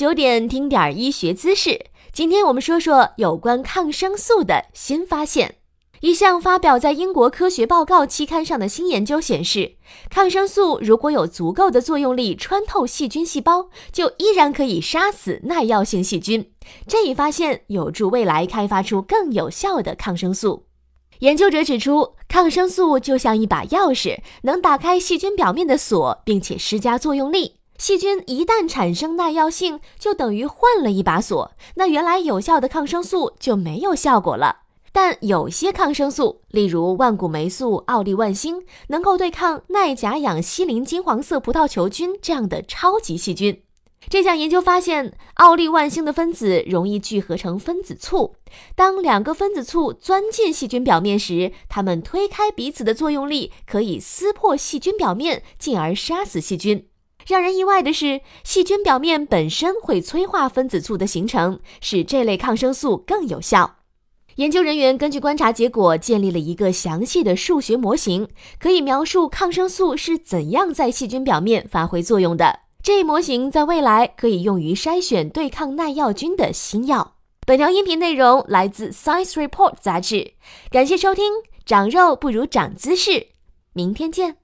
九点听点医学知识。今天我们说说有关抗生素的新发现。一项发表在英国科学报告期刊上的新研究显示，抗生素如果有足够的作用力穿透细菌细胞，就依然可以杀死耐药性细菌。这一发现有助未来开发出更有效的抗生素。研究者指出，抗生素就像一把钥匙，能打开细菌表面的锁，并且施加作用力。细菌一旦产生耐药性，就等于换了一把锁，那原来有效的抗生素就没有效果了。但有些抗生素，例如万古霉素、奥利万星，能够对抗耐甲氧西林金黄色葡萄球菌这样的超级细菌。这项研究发现，奥利万星的分子容易聚合成分子簇，当两个分子簇钻进细菌表面时，它们推开彼此的作用力可以撕破细菌表面，进而杀死细菌。让人意外的是，细菌表面本身会催化分子簇的形成，使这类抗生素更有效。研究人员根据观察结果建立了一个详细的数学模型，可以描述抗生素是怎样在细菌表面发挥作用的。这一模型在未来可以用于筛选对抗耐药菌的新药。本条音频内容来自《Science Report》杂志。感谢收听，长肉不如长姿势。明天见。